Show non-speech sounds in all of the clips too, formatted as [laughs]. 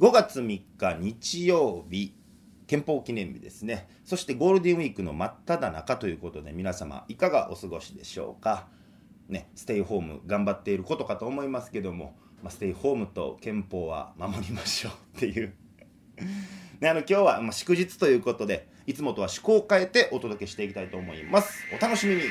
5月3日日曜日憲法記念日ですね。そしてゴールデンウィークの真っ只中ということで皆様いかがお過ごしでしょうか？ねステイホーム頑張っていることかと思いますけども、まあ、ステイホームと憲法は守りましょうっていう。[laughs] ね、あの今日はま祝日ということでいつもとは趣向を変えてお届けしていきたいと思います。お楽しみに。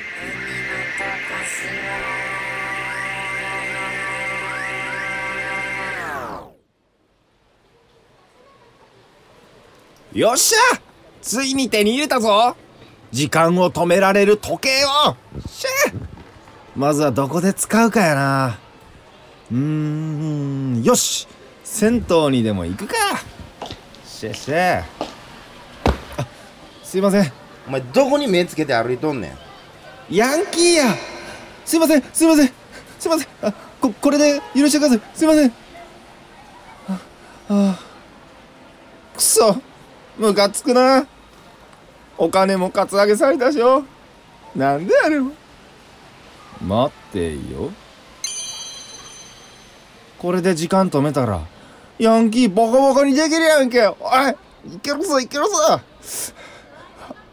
よっしゃ！ついに手に入れたぞ！時間を止められる時計を！しゃまずはどこで使うかやな。うーんよし！銭湯にでも行くか！しゃしゃあすいません。お前どこに目つけて歩いとんねん？ヤンキーや！すいませんすいませんすいません。あここれで許してください。すいません。ああくそムカつくな。お金もカツアゲされたしよ。なんであれ待ってよ。これで時間止めたらヤンキーボコボコにできるやんけ。おいいけるぞいけるぞ。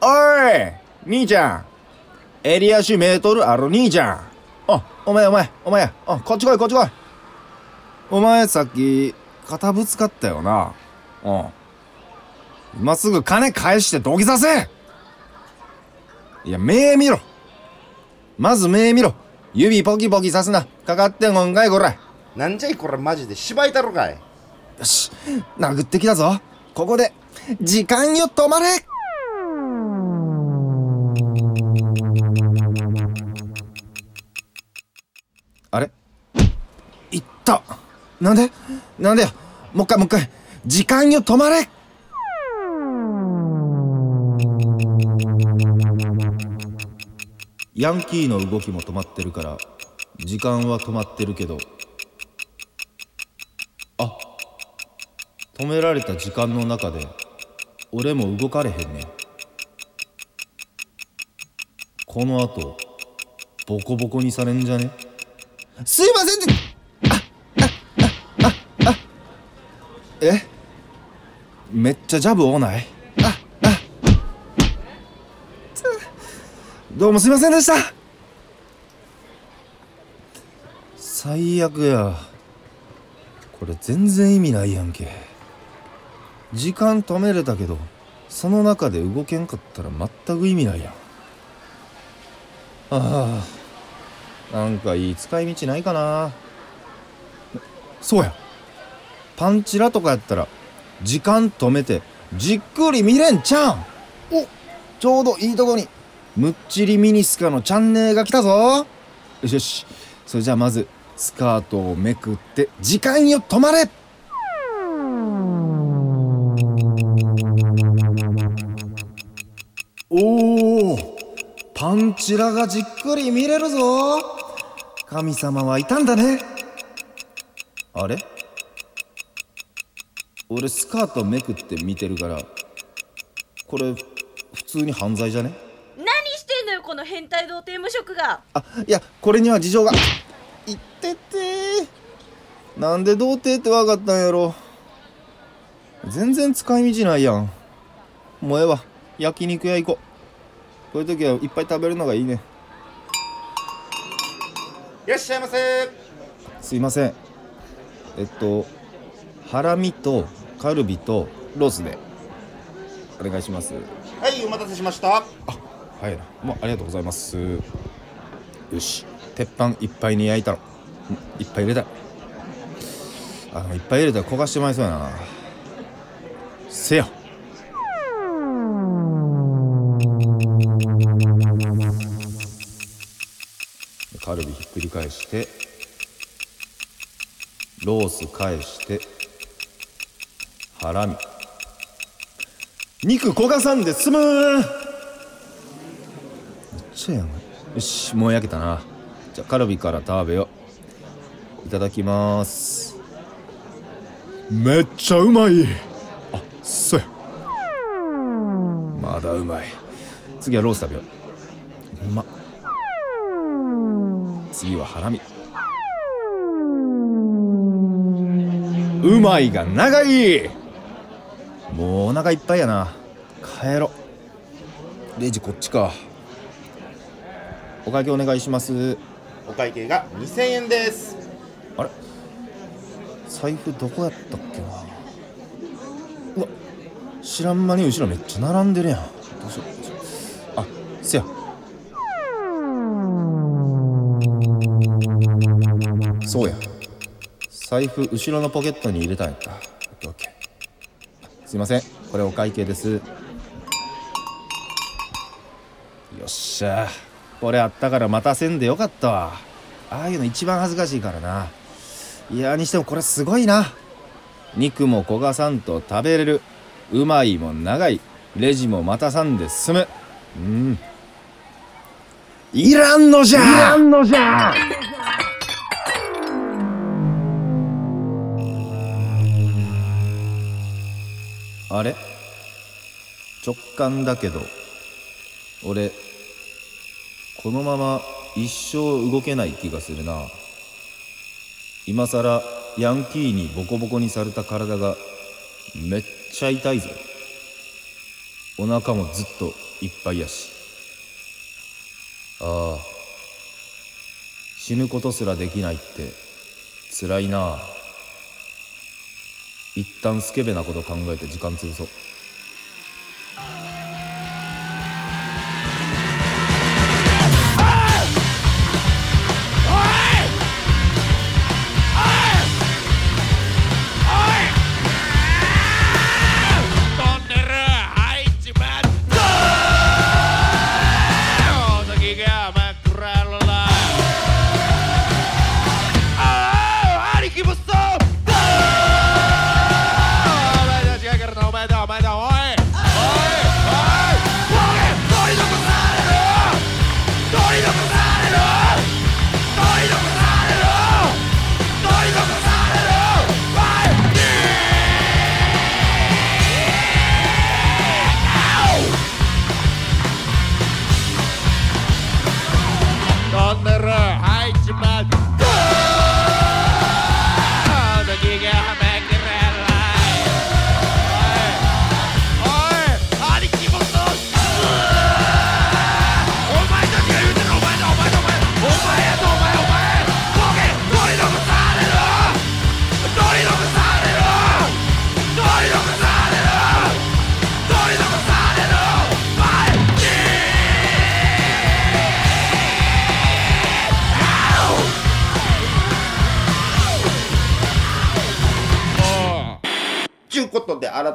おい兄ちゃん。襟足メートルある兄ちゃん。あお前お前お前。あこっち来いこっち来い。お前さっき肩ぶつかったよな。うん今すぐ金返して土下座せ。いや目見ろ。まず目見ろ。指ポキポキさすな。かかってんごんかいこら。なんじゃいこれマジで芝居たろかい。よし。殴ってきたぞ。ここで時間よ止まれ。あれ？いった。なんで？なんでよもう一回もう一回時間よ止まれヤンキーの動きも止まってるから時間は止まってるけどあ止められた時間の中で俺も動かれへんねこの後ボコボコにされんじゃね？すいませんって。ああああえ？めっちゃジャブ多ない？どうもすいませんでした。最悪や。これ全然意味ないやんけ。時間止めれたけどその中で動けんかったら全く意味ないやん。ああなんかいい使い道ないかな。そうや。パンチラとかやったら時間止めてじっくり見れんちゃん。おちょうどいいとこにむっちりミニスカのチャンネルが来たぞ。よしよし。それじゃあまずスカートをめくって時間よ止まれ。おおパンチラがじっくり見れるぞ。神様はいたんだね。あれ？俺スカートめくって見てるからこれ普通に犯罪じゃね？よこの変態童貞無職があいやこれには事情が。いっててなんで童貞って分かったんやろ。全然使い道ないやん。もうええわ。焼肉屋行こう。こういう時はいっぱい食べるのがいいね。いらっしゃいませ。すいません。えっとハラミとカルビとロースで。お願いします。はいお待たせしました。あはい。なもうありがとうございます。よし。鉄板いっぱいに焼いたのいっぱい入れたあのいっぱい入れたら焦がしてまいそうやな。せやカルビひっくり返してロース返してハラミ。肉焦がさんで済むめっちゃやん。よしもう焼けたな。じゃカルビから食べよいただきます。めっちゃうまい。あそや。まだうまい。次はロース食べよう。うま。っ次はハラミ。うまいが長い。もうお腹いっぱいやな。帰ろレジこっちか。お会計お願いします。お会計が2000円です。あれ？財布どこやったっけな？うわ知らん間に後ろめっちゃ並んでるやん。どうしよう。あせや。そうや。財布後ろのポケットに入れたんやった。すいません。これお会計です。よっしゃこれあったから待たせんでよかったわ。ああいうの一番恥ずかしいからな。いやにしてもこれすごいな。肉も焦がさんと食べれる。うまいも長い。レジも待たさんで済む。うん。いらんのじゃ。いらんのじゃ。あれ？直感だけど。俺このまま一生動けない気がするな。今さらヤンキーにボコボコにされた体がめっちゃ痛いぞお腹もずっといっぱいやし。ああ。死ぬことすらできないって辛いな一旦スケベなこと考えて時間潰そう。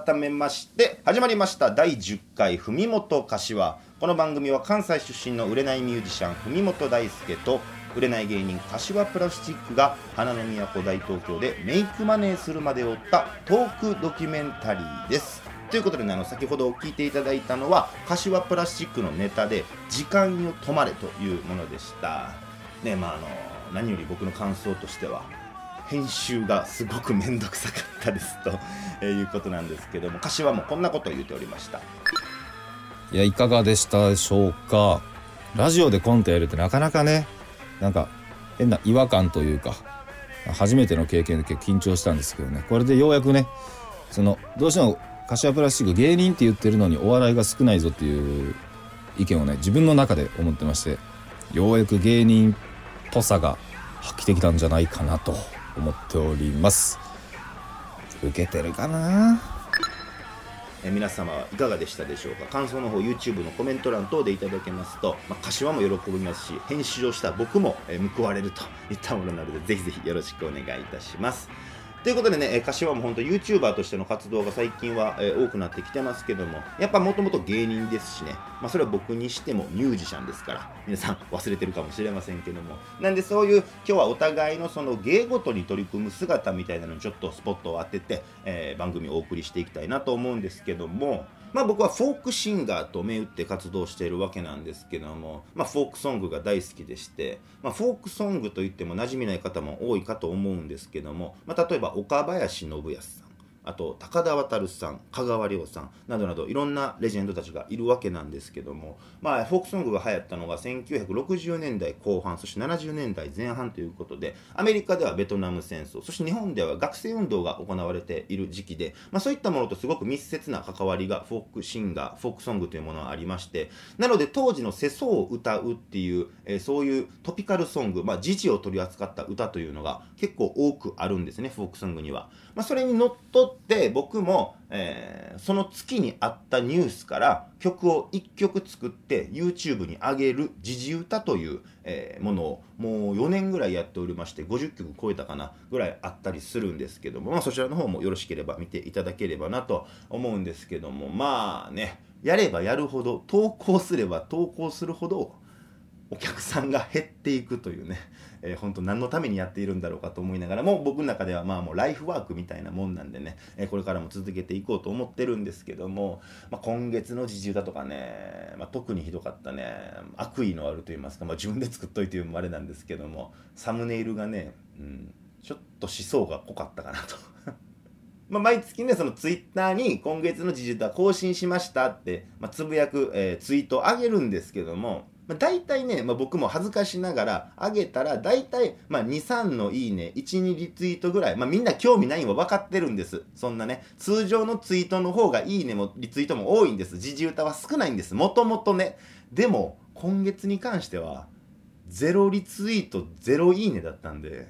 改めまして始まりました第10回文元柏この番組は関西出身の売れないミュージシャン文元大輔と売れない芸人柏プラスチックが花の都大東京でメイクマネーするまでを追ったトークドキュメンタリーです。ということでねあの先ほど聞いていただいたのは柏プラスチックのネタで「時間よ止まれ」というものでした。ねまああの何より僕の感想としては編集がすごく面倒くさかったですとえいうことなんですけども柏もこんなことを言っておりました。いやいかがでしたでしょうか。ラジオでコントやるってなかなかねなんか変な違和感というか初めての経験で結構緊張したんですけどね。これでようやくねそのどうしても柏プラスチック芸人って言ってるのにお笑いが少ないぞっていう意見をね自分の中で思ってましてようやく芸人っぽさが発揮できたんじゃないかなと。思っております。受けてるかな？え皆様はいかがでしたでしょうか？感想の方 YouTube のコメント欄等でいただけますと、まあ、柏も喜びますし編集をした僕も、えー報われるといったものなのでぜひぜひよろしくお願いいたします。ということでね、柏も本当 YouTuber としての活動が最近は、え多くなってきてますけどもやっぱもともと芸人ですしね、まあ、それは僕にしてもミュージシャンですから皆さん忘れてるかもしれませんけどもなんでそういう今日はお互いのその芸事に取り組む姿みたいなのにちょっとスポットを当てて、えー番組をお送りしていきたいなと思うんですけどもまあ僕はフォークシンガーと銘打って活動しているわけなんですけども、まあ、フォークソングが大好きでして、まあ、フォークソングといっても馴染みない方も多いかと思うんですけども、まあ、例えば岡林信康さん。あと高田渉さん香川亮さんなどなどいろんなレジェンドたちがいるわけなんですけども、まあ、フォークソングが流行ったのが1960年代後半そして70年代前半ということでアメリカではベトナム戦争そして日本では学生運動が行われている時期で、まあ、そういったものとすごく密接な関わりがフォークシンガーフォークソングというものはありましてなので当時の世相を歌うっていう、えーそういうトピカルソング、まあ、時事を取り扱った歌というのが結構多くあるんですねフォークソングには、まあ、それにのっとって僕も、えーその月にあったニュースから曲を1曲作って YouTube に上げる時事歌という、えーものをもう4年ぐらいやっておりまして50曲超えたかなぐらいあったりするんですけども、まあ、そちらの方もよろしければ見ていただければなと思うんですけどもまあねやればやるほど投稿すれば投稿するほどお客さんが減っていくというね、えー、本当何のためにやっているんだろうかと思いながらも僕の中ではまあもうライフワークみたいなもんなんでね、えーこれからも続けていこうと思ってるんですけども、まあ、今月の自重だとかね、まあ、特にひどかったね悪意のあると言いますか、まあ、自分で作っといていうのもあれなんですけどもサムネイルがね、うん、ちょっと思想が濃かったかなと。[laughs] まあ、毎月ね、そのツイッターに今月の時事歌更新しましたって、まあ、つぶやく、えーツイートを上げるんですけども、まあ、大体ね、まあ、僕も恥ずかしながら上げたら大体、まあ、23のいいね12リツイートぐらい、まあ、みんな興味ないんは分かってるんです。そんなね通常のツイートの方がいいねもリツイートも多いんです。時事歌は少ないんです。もともとね。でも今月に関しては0リツイート0いいねだったんで。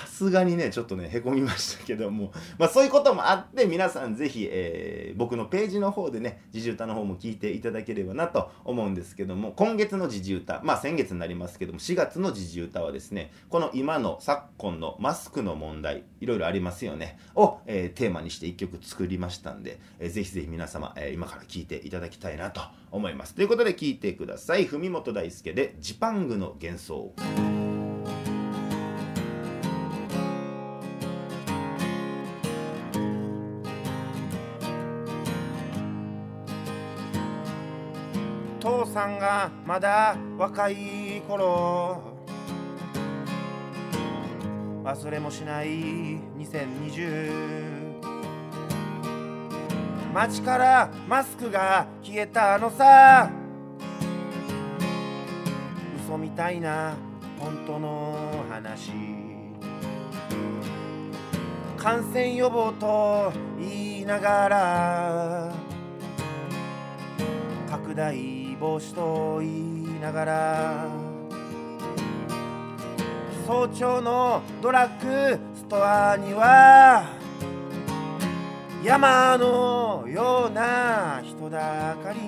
さすがにねちょっとねへこみましたけども、[laughs] まあ、そういうこともあって皆さんぜひ、えー僕のページの方でね時事歌の方も聞いていただければなと思うんですけども。今月の時事歌まあ先月になりますけども4月の時事歌はですねこの今の昨今のマスクの問題いろいろありますよね。を、えーテーマにして1曲作りましたんで、えーぜひぜひ皆様、えー今から聴いていただきたいなと思います。ということで聴いてください。文本大輔で「ジパングの幻想」さんがまだ若い頃。忘れもしない2020街からマスクが消えたのさ。嘘みたいな本当の話。感染予防と言いながら。拡大防止と言いながら早朝のドラッグストアには山のような人だかり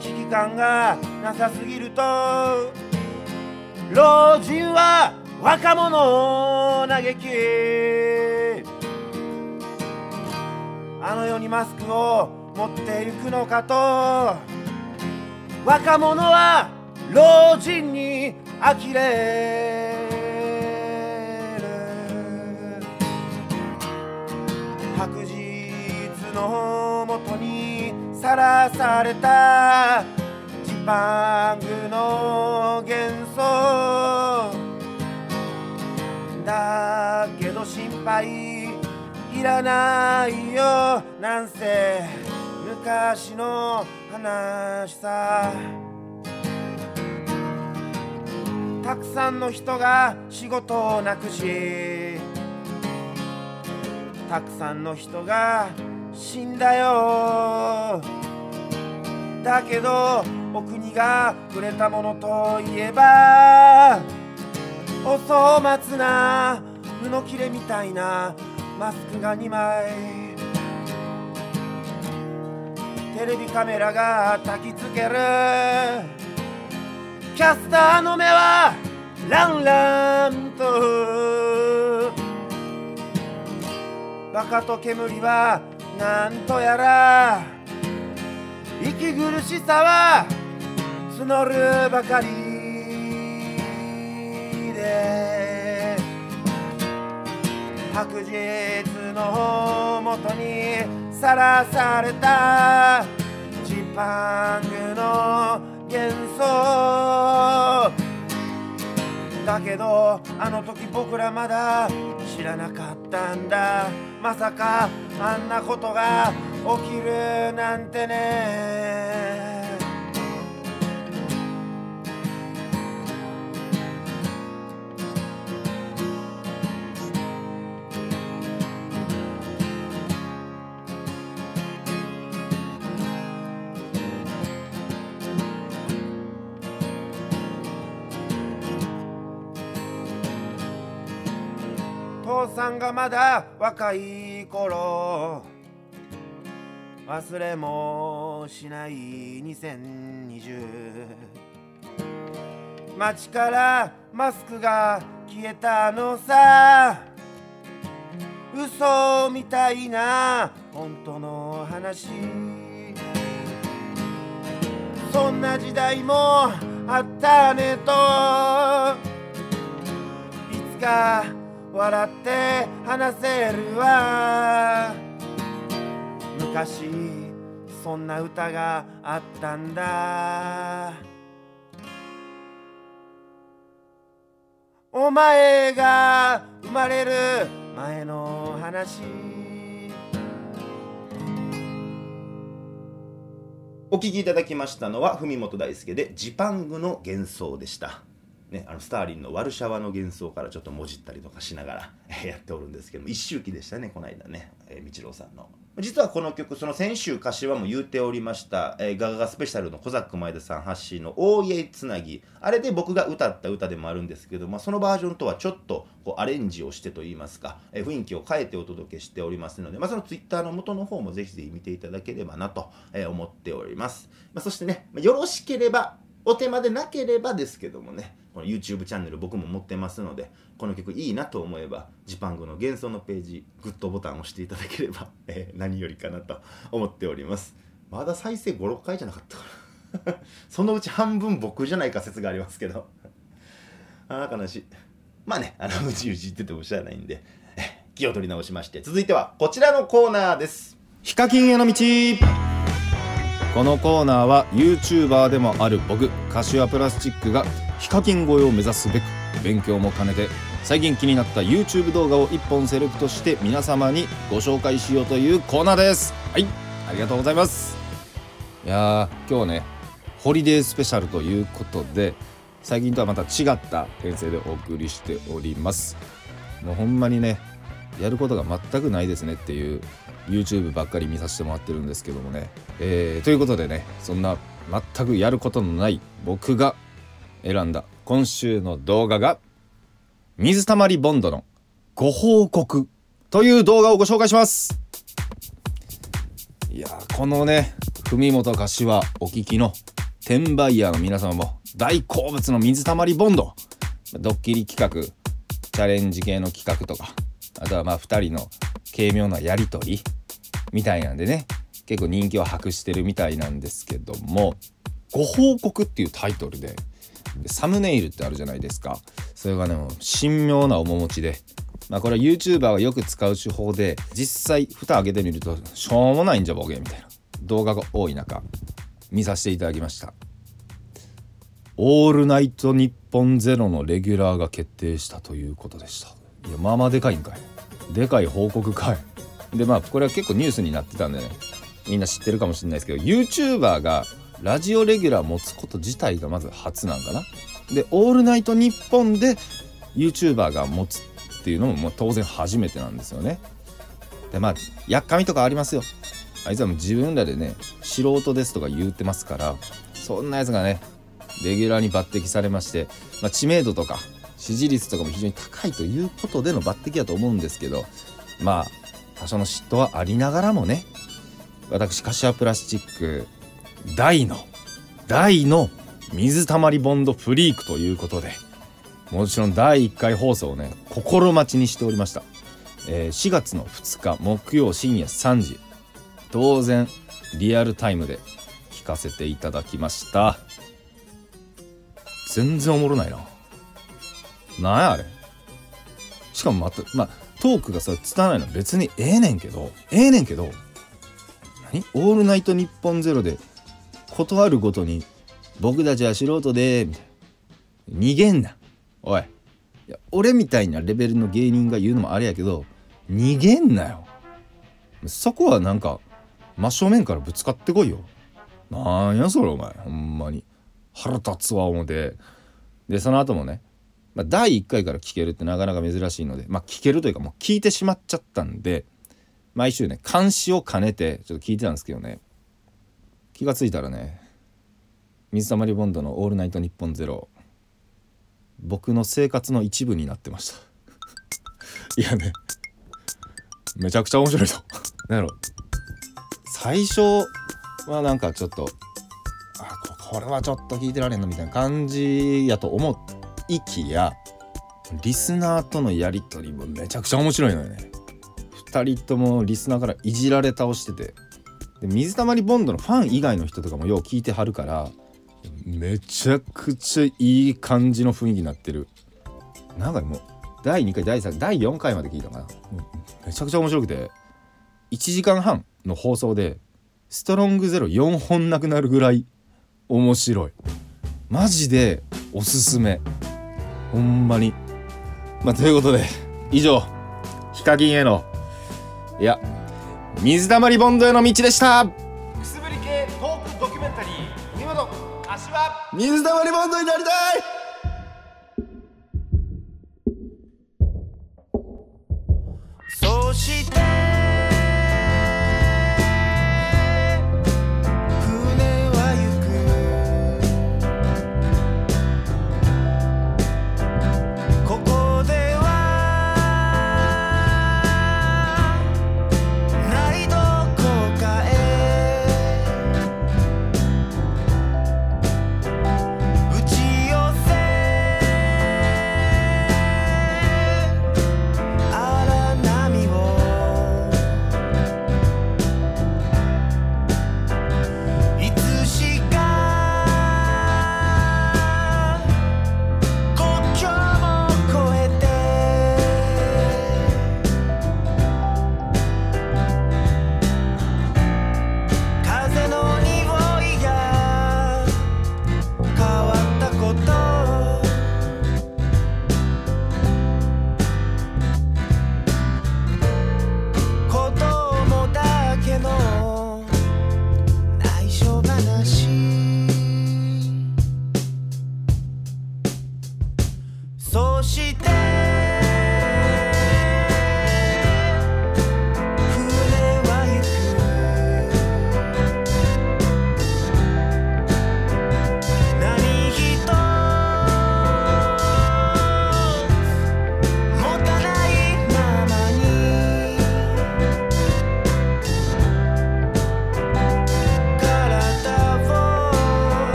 危機感がなさすぎると老人は若者を嘆きあの世にマスクを持ってゆくのかと。若者は老人に呆れる。白日のもとにさらされた。ジパングの幻想。だけど心配いらないよ。なんせ昔の話さ。たくさんの人が仕事をなくしたくさんの人が死んだよ。だけどお国がくれたものといえばお粗末な布切れみたいなマスクが2枚。テレビカメラが焚きつける。キャスターの目はランランと。バカと煙はなんとやら。息苦しさは募るばかりで白日のもとにさらされたジパングの幻想。だけどあの時僕らまだ知らなかったんだ。まさかあんなことが起きるなんてね。さんがまだ若い頃。忘れもしない2020街からマスクが消えたのさ。嘘みたいな本当の話。そんな時代もあったねと。いつか笑って話せるわ。昔そんな歌があったんだ。お前が生まれる前の話。お聞きいただきましたのは文本大輔でジパングの幻想でした。ね、あのスターリンのワルシャワの幻想からちょっともじったりとかしながら [laughs] やっておるんですけども一周期でしたねこの間ね、えー、道郎さんの。実はこの曲その先週柏も言うておりました、えーガガガスペシャルの小ザック前田さん発信の「大家つなぎ」あれで僕が歌った歌でもあるんですけど、まあ、そのバージョンとはちょっとこうアレンジをしてといいますか、えー雰囲気を変えてお届けしておりますので、まあ、そのツイッターの元の方もぜひぜひ見ていただければなとえー思っております、まあ、そしてねよろしければお手間でなければですけどもねこの YouTube チャンネル僕も持ってますのでこの曲いいなと思えばジパングの幻想のページグッドボタンを押していただければ、えー何よりかなと思っております。まだ再生56回じゃなかったかな。[laughs] そのうち半分僕じゃないか説がありますけど。[laughs] ああ悲しい。まあねあのうちうち言っててもしゃあないんで気を取り直しまして。続いてはこちらのコーナーです。ヒカキンへの道。このコーナーは YouTuber でもある僕柏プラスチックがヒカキン越えを目指すべく勉強も兼ねて最近気になった YouTube 動画を1本セレクトして皆様にご紹介しようというコーナーです。はいありがとうございます。いやー今日ねホリデースペシャルということで最近とはまた違った編成でお送りしております。もうほんまにねやることが全くないですねっていう YouTube ばっかり見させてもらってるんですけどもね、えーということでねそんな全くやることのない僕が選んだ今週の動画が水たまりボンドのご報告という動画をご紹介します。いやこのね文本柏お聞きの転売ヤーの皆様も大好物の水たまりボンド。ドッキリ企画チャレンジ系の企画とかあとはまあ2人の軽妙なやり取りみたいなんでね結構人気を博してるみたいなんですけども「ご報告」っていうタイトルでサムネイルってあるじゃないですか。それがね神妙な面持ちで。まあこれは YouTuber がよく使う手法で実際蓋開けてみるとしょうもないんじゃボケみたいな動画が多い中見させていただきました「オールナイトニッポンゼロのレギュラーが決定したということでした。いやまあまあでかいんかい。でかい報告かいでまあこれは結構ニュースになってたんでね。みんな知ってるかもしれないですけど YouTuber がラジオレギュラー持つこと自体がまず初なんかな。で「オールナイトニッポン」で YouTuber が持つっていうのももう当然初めてなんですよね。でまあやっかみとかありますよ。あいつはもう自分らでね素人ですとか言うてますからそんなやつがねレギュラーに抜擢されまして、まあ、知名度とか支持率とかも非常に高いということでの抜擢だと思うんですけどまあ多少の嫉妬はありながらもね私柏プラスチック大の大の水たまりボンドフリークということでもちろん第1回放送をね心待ちにしておりました、えー4月の2日木曜深夜3時当然リアルタイムで聞かせていただきました。全然おもろないな。なんやあれ。しかもまたまあトークがさ伝わらないの別にええねんけどええねんけど何？オールナイトニッポンゼロで断るごとに僕たちは素人でみたいな。逃げんな。おい。いや俺みたいなレベルの芸人が言うのもあれやけど逃げんなよ。そこはなんか真正面からぶつかってこいよ。なんやそれお前。ほんまに。腹立つわ思て。でその後もね、まあ、第1回から聞けるってなかなか珍しいのでまあ聞けるというかもう聞いてしまっちゃったんで毎週ね監視を兼ねてちょっと聞いてたんですけどね気がついたらね水溜りボンドの「オールナイトニッポンゼロ僕の生活の一部になってました。[laughs] いやねめちゃくちゃ面白いと。なんやろ。最初はなんかちょっとあこれはちょっと聞いてられんのみたいな感じやと思いきやリスナーとのやり取りもめちゃくちゃ面白いのよね。2人ともリスナーからいじられ倒してて。で水溜りボンドのファン以外の人とかもよう聞いてはるからめちゃくちゃいい感じの雰囲気になってる。なんかもう第2回第3第4回まで聞いたかな。めちゃくちゃ面白くて。1時間半の放送でストロングゼロ4本なくなるぐらい面白い。マジでおすすめ。ほんまに。まあということで以上。ヒカキンへのいや水溜りボンドへの道でした。くすぶり系トークドキュメンタリー見事柏水溜りボンドになりたい。そして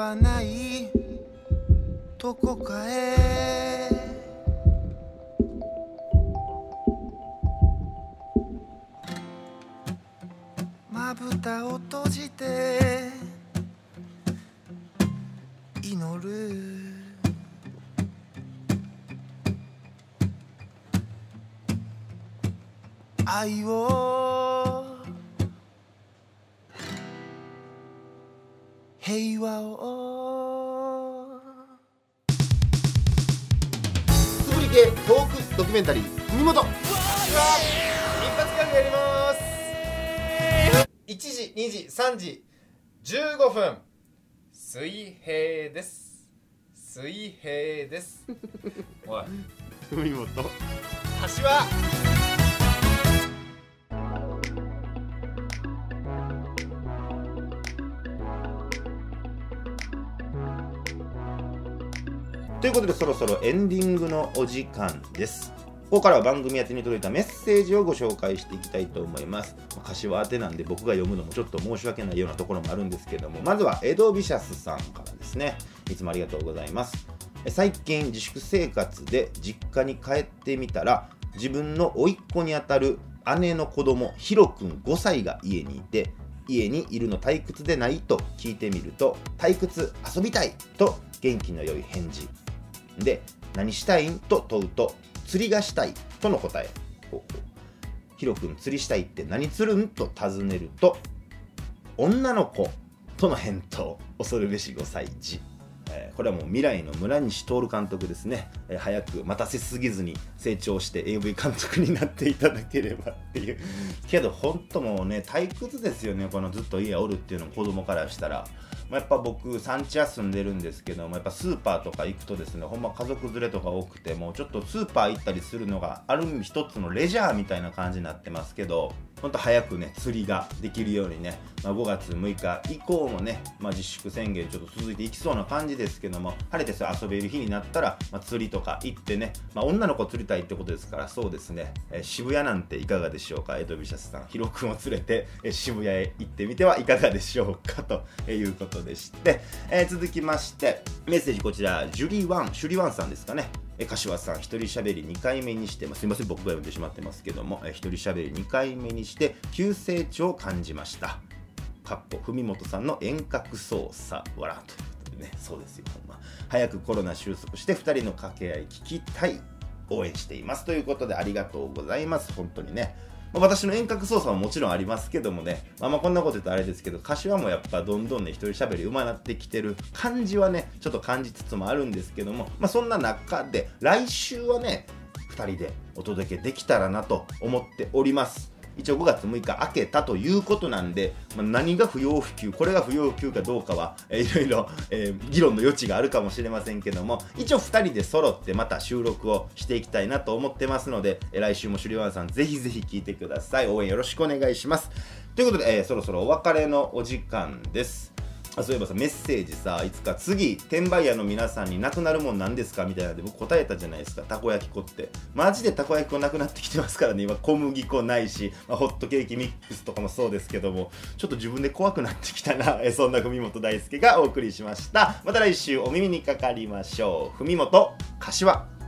はない。どこかへ。まぶたを閉じて。祈る。愛を。平和を。つぶり系トークドキュメンタリー文元一発ギャグやります1時2時3時15分。水平です。水平です。おい。[laughs] 文元橋はということでそろそろエンディングのお時間ですここからは番組宛てに届いたメッセージをご紹介していきたいと思います。まあ柏宛てなんで僕が読むのもちょっと申し訳ないようなところもあるんですけども、まずはエドビシャスさんからですね。いつもありがとうございます。最近自粛生活で実家に帰ってみたら、自分の甥っ子にあたる姉の子供ヒロくん5歳が家にいて、家にいるの退屈でないと聞いてみると、退屈遊びたいと元気の良い返事。で、何したいんと問うと、釣りがしたいとの答え。ヒロ君釣りしたいって何釣るんと尋ねると、女の子との返答。恐るべし5歳児。えこれはもう未来の村西徹監督ですね、え早く待たせすぎずに成長して AV 監督になっていただければっていう。けど本当もうね退屈ですよね。このずっと家おるっていうのも子供からしたら、まあ、やっぱ僕産地屋住んでるんですけどもやっぱスーパーとか行くとですねほんま家族連れとか多くてもうちょっとスーパー行ったりするのがある意味一つのレジャーみたいな感じになってますけど本当早くね釣りができるようにね、まあ、5月6日以降もね、まあ、自粛宣言ちょっと続いていきそうな感じですけども晴れて遊べる日になったら、まあ、釣りとか行ってね、まあ、女の子釣りたいってことですからそうですね、えー渋谷なんていかがでしょうか？エドビシャスさん。ヒロ君を連れて、えー渋谷へ行ってみてはいかがでしょうか？ということでして、えー続きましてメッセージこちら。ジュリーワンシュリワンさんですかね。え柏さん一人喋り2回目にして、まあ、すみません僕が呼んでしまってますけどもえ一人喋り2回目にして急成長を感じました。かっこ文元さんの遠隔操作笑うということでね。そうですよほんま。早くコロナ収束して2人の掛け合い聞きたい。応援しています。ということでありがとうございます。本当にね。まあ私の遠隔操作ももちろんありますけどもね、まあ、まあこんなこと言うとあれですけど柏もやっぱどんどんね一人喋り上手なってきてる感じはねちょっと感じつつもあるんですけども、まあ、そんな中で来週はね2人でお届けできたらなと思っております。一応5月6日明けたということなんで、まあ、何が不要不急これが不要不急かどうかは、えーいろいろ、えー議論の余地があるかもしれませんけども一応2人で揃ってまた収録をしていきたいなと思ってますので、えー来週もシュリワンさんぜひぜひ聴いてください。応援よろしくお願いします。ということで、えーそろそろお別れのお時間です。あそういえばさメッセージさいつか次転売屋の皆さんになくなるもんなんですか？みたいなで僕答えたじゃないですかたこ焼き粉って。マジでたこ焼き粉なくなってきてますからね今小麦粉ないし、まあ、ホットケーキミックスとかもそうですけどもちょっと自分で怖くなってきたな [laughs] えそんな文元大輔がお送りしました。また来週お耳にかかりましょう。文元柏。